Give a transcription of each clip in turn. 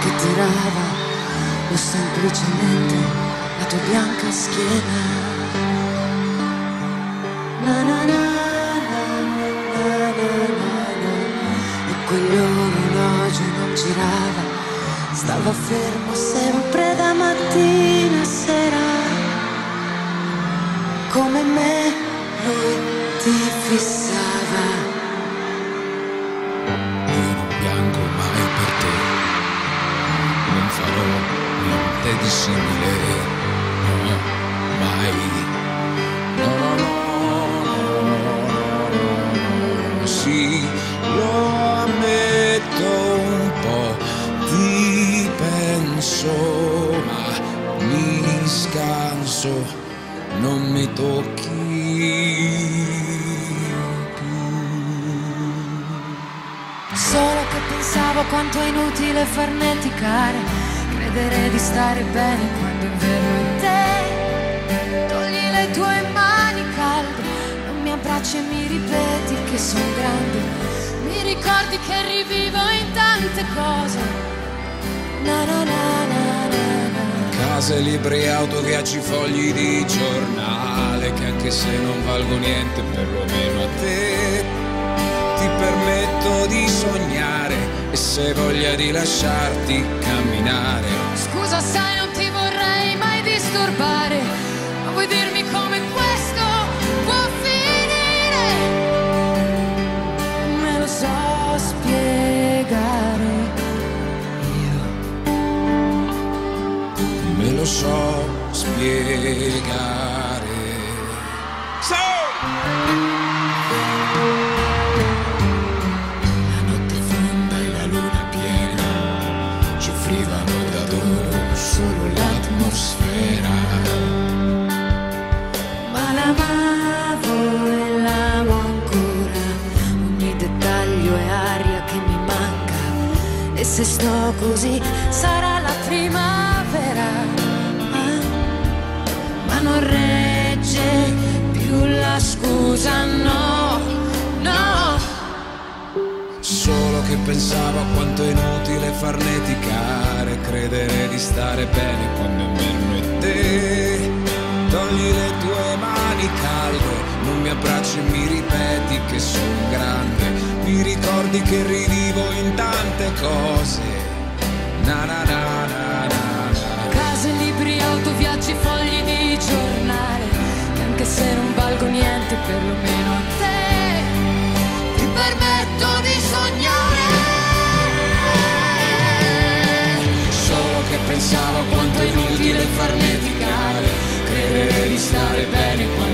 che tirava o semplicemente la tua bianca schiena. Na na na, e quell'orologio non girava, stava fermo sempre da mattina a sera. Come me niente di simile, no, mai. No, no, no, no, sì, lo ammetto un po', ti penso, ma mi scanso, non mi tocchi. Solo che pensavo quanto è inutile farneticare, credere di stare bene quando è vero è te. Togli le tue mani calde, non mi abbracci e mi ripeti che sono grande. Mi ricordi che rivivo in tante cose. Na na na na na na. Case, libri, auto, viaggi, fogli di giornale Che anche se non valgo niente, perlomeno a te Ti permetto di sognare E se voglia di lasciarti camminare. Scusa sai non ti vorrei mai disturbare Ma vuoi dirmi come questo può finire? Me lo so spiegare. Io Me lo so spiegare. La se sto così sarà la primavera Ah, Ma non regge più la scusa, no, no. Solo che pensavo a quanto è inutile farneticare Credere di stare bene quando è meno è te. Togli le tue mani calde Non mi abbracci e mi ripeti che sono Mi ricordi che rivivo in tante cose. Na na na na na Case, libri, auto, viaggi, fogli di giornale. Che anche se non valgo niente perlomeno a te Ti permetto di sognare. Solo che pensavo quanto è inutile farneticare Credere di stare bene quando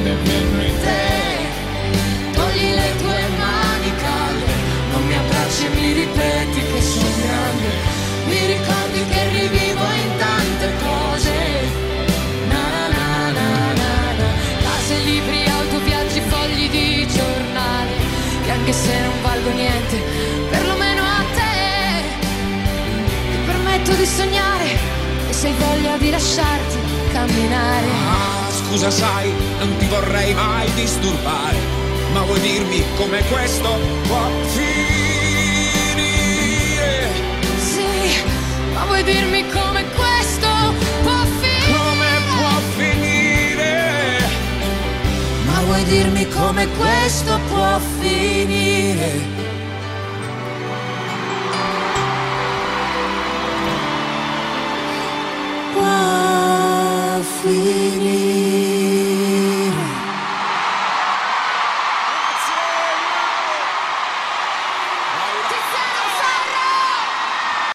se hai voglia di lasciarti camminare Ah, scusa sai, non ti vorrei mai disturbare Ma vuoi dirmi come questo può finire? Sì, ma vuoi dirmi come questo può finire? Come può finire? Ma vuoi dirmi come questo può finire? Può finire.